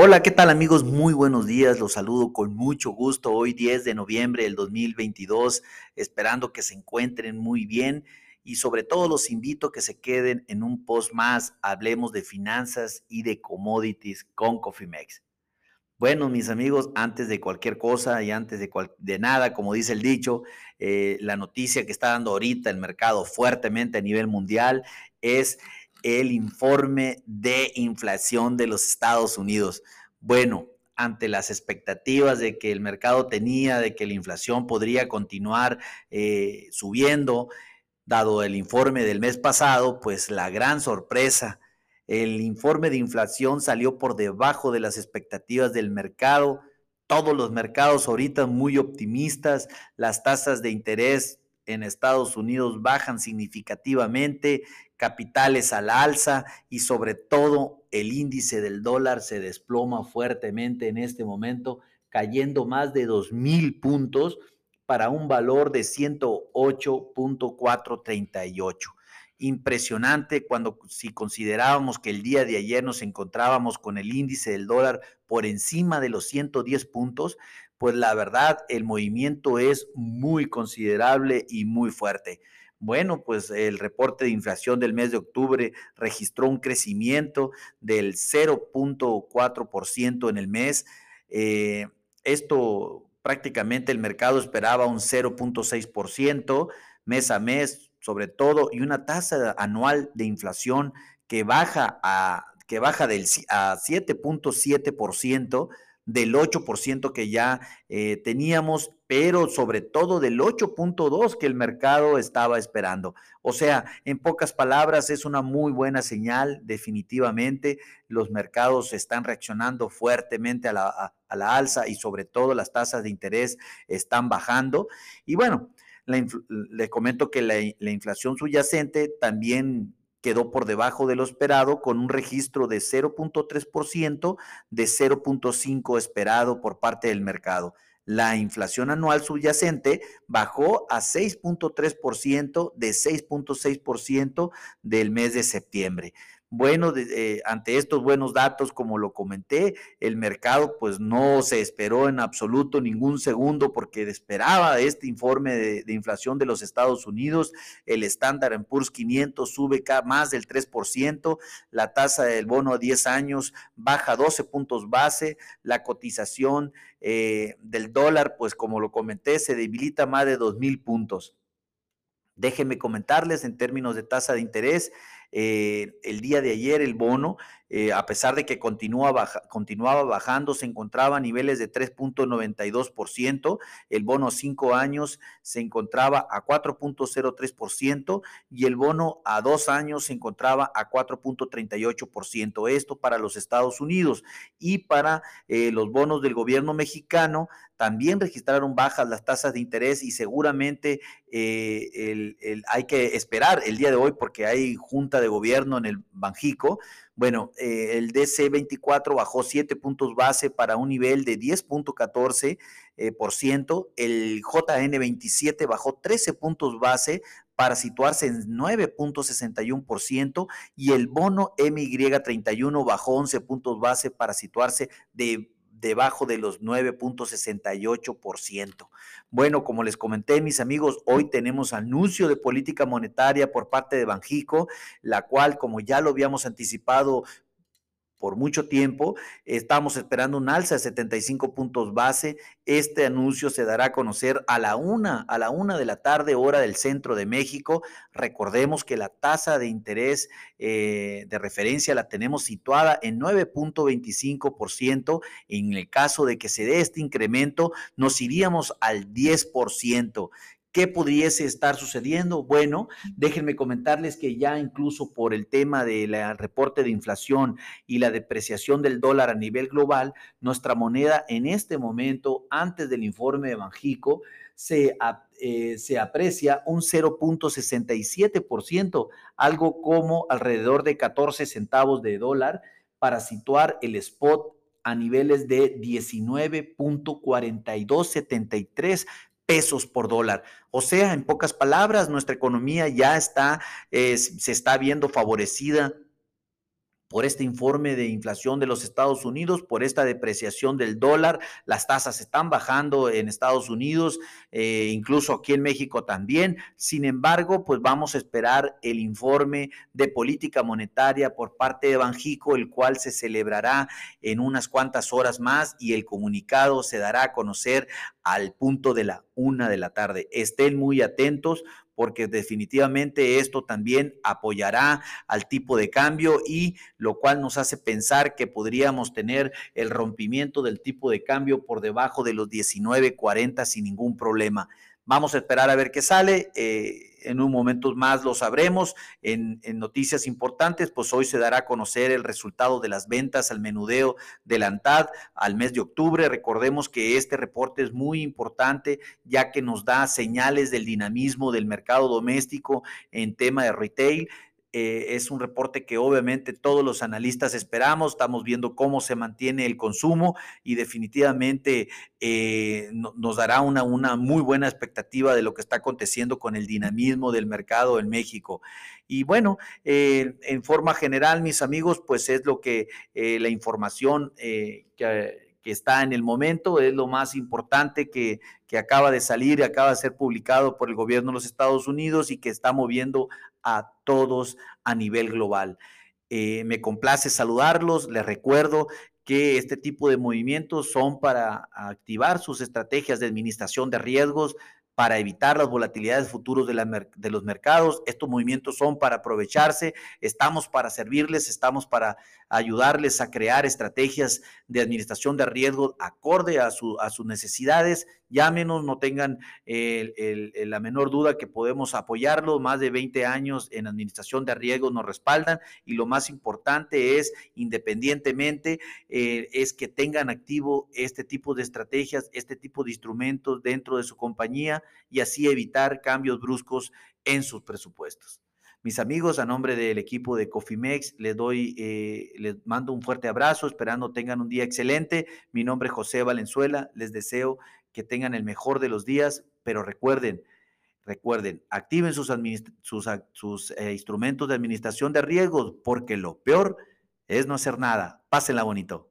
Hola, ¿qué tal amigos? Muy buenos días, los saludo con mucho gusto hoy 10 de noviembre del 2022, esperando que se encuentren muy bien y sobre todo los invito a que se queden en un post más, hablemos de finanzas y de commodities con Cofimex. Bueno, mis amigos, antes de cualquier cosa y antes de, nada, como dice el dicho, eh, la noticia que está dando ahorita el mercado fuertemente a nivel mundial es el informe de inflación de los Estados Unidos. Bueno, ante las expectativas de que el mercado tenía, de que la inflación podría continuar eh, subiendo, dado el informe del mes pasado, pues la gran sorpresa, el informe de inflación salió por debajo de las expectativas del mercado. Todos los mercados ahorita muy optimistas, las tasas de interés en Estados Unidos bajan significativamente, capitales a la alza y sobre todo el índice del dólar se desploma fuertemente en este momento, cayendo más de 2.000 puntos para un valor de 108.438. Impresionante cuando si considerábamos que el día de ayer nos encontrábamos con el índice del dólar por encima de los 110 puntos, pues la verdad el movimiento es muy considerable y muy fuerte. Bueno, pues el reporte de inflación del mes de octubre registró un crecimiento del 0.4% en el mes. Eh, esto prácticamente el mercado esperaba un 0.6% mes a mes, sobre todo, y una tasa anual de inflación que baja a que baja del, a 7.7% del 8% que ya eh, teníamos, pero sobre todo del 8.2% que el mercado estaba esperando. O sea, en pocas palabras, es una muy buena señal, definitivamente. Los mercados están reaccionando fuertemente a la, a, la alza y sobre todo las tasas de interés están bajando. Y bueno, le comento que la, la inflación subyacente también quedó por debajo de lo esperado con un registro de 0.3% de 0.5 esperado por parte del mercado. La inflación anual subyacente bajó a 6.3% de 6.6% del mes de septiembre. Bueno, eh, ante estos buenos datos, como lo comenté, el mercado pues no se esperó en absoluto ningún segundo porque esperaba este informe de, inflación de los Estados Unidos. El estándar Poor's 500 sube más del 3%, la tasa del bono a 10 años baja 12 puntos base, la cotización eh, del dólar, pues como lo comenté, se debilita más de 2 mil puntos. Déjenme comentarles en términos de tasa de interés, eh, el día de ayer el bono, eh, a pesar de que continúa continuaba bajando, se encontraba a niveles de 3.92%, el bono 5 años se encontraba a 4.03% y el bono a 2 años se encontraba a 4.38%. Esto para los Estados Unidos y para eh, los bonos del gobierno mexicano también registraron bajas las tasas de interés y seguramente hay que esperar el día de hoy porque hay de Gobierno en el Banjico, bueno, eh, el DC24 bajó 7 puntos base para un nivel de 10.14%, eh, por ciento. el JN27 bajó 13 puntos base para situarse en 9.61% y el bono MY31 bajó 11 puntos base para situarse de debajo de los 9.68%. Bueno, como les comenté, mis amigos, hoy tenemos anuncio de política monetaria por parte de Banjico, la cual, como ya lo habíamos anticipado por mucho tiempo. Estamos esperando un alza de 75 puntos base. Este anuncio se dará a conocer a la una, a la una de la tarde, hora del centro de México. Recordemos que la tasa de interés eh, de referencia la tenemos situada en 9.25%. En el caso de que se dé este incremento, nos iríamos al 10%. ¿Qué pudiese estar sucediendo? Bueno, déjenme comentarles que ya incluso por el tema del reporte de inflación y la depreciación del dólar a nivel global, nuestra moneda en este momento, antes del informe de Banjico, se, eh, se aprecia un 0.67%, algo como alrededor de 14 centavos de dólar para situar el spot a niveles de 19.4273 pesos por dólar. O sea, en pocas palabras, nuestra economía ya está, se está viendo favorecida por este informe de inflación de los Estados Unidos, por esta depreciación del dólar. Las tasas están bajando en Estados Unidos, eh, incluso aquí en México también. Sin embargo, pues vamos a esperar el informe de política monetaria por parte de Banjico, el cual se celebrará en unas cuantas horas más y el comunicado se dará a conocer al punto de la una de la tarde. Estén muy atentos porque definitivamente esto también apoyará al tipo de cambio y lo cual nos hace pensar que podríamos tener el rompimiento del tipo de cambio por debajo de los 19.40 sin ningún problema. Vamos a esperar a ver qué sale. Eh, en un momento más lo sabremos. En, en, noticias importantes, pues hoy se dará a conocer el resultado de las ventas al menudeo de la ANTAD al mes de octubre. Recordemos que este reporte es muy importante ya que nos da señales del dinamismo del mercado doméstico en tema de retail. Eh, es un reporte que obviamente todos los analistas esperamos, estamos viendo cómo se mantiene el consumo y definitivamente eh, no, nos dará una, una muy buena expectativa de lo que está aconteciendo con el dinamismo del mercado en México. Y bueno, eh, en forma general, mis amigos, pues es lo que la información que está en el momento, es lo más importante que, que acaba de salir y acaba de ser publicado por el gobierno de los Estados Unidos y que está moviendo a todos a nivel global. Eh, me complace saludarlos, les recuerdo que este tipo de movimientos son para activar sus estrategias de administración de riesgos, para evitar las volatilidades futuras de, la, los mercados. Estos movimientos son para aprovecharse, estamos para servirles, estamos para ayudarles a crear estrategias de administración de riesgo acorde a, su, a sus necesidades. Llámenos, no tengan el, la menor duda que podemos apoyarlo. Más de 20 años en administración de riesgo nos respaldan y lo más importante es, independientemente, eh, es que tengan activo este tipo de estrategias, este tipo de instrumentos dentro de su compañía y así evitar cambios bruscos en sus presupuestos. Mis amigos, a nombre del equipo de Cofimex, les doy, eh, les mando un fuerte abrazo, esperando tengan un día excelente. Mi nombre es José Valenzuela, les deseo que tengan el mejor de los días, pero recuerden, recuerden, activen sus, sus, eh, instrumentos de administración de riesgos, porque lo peor es no hacer nada. Pásenla bonito.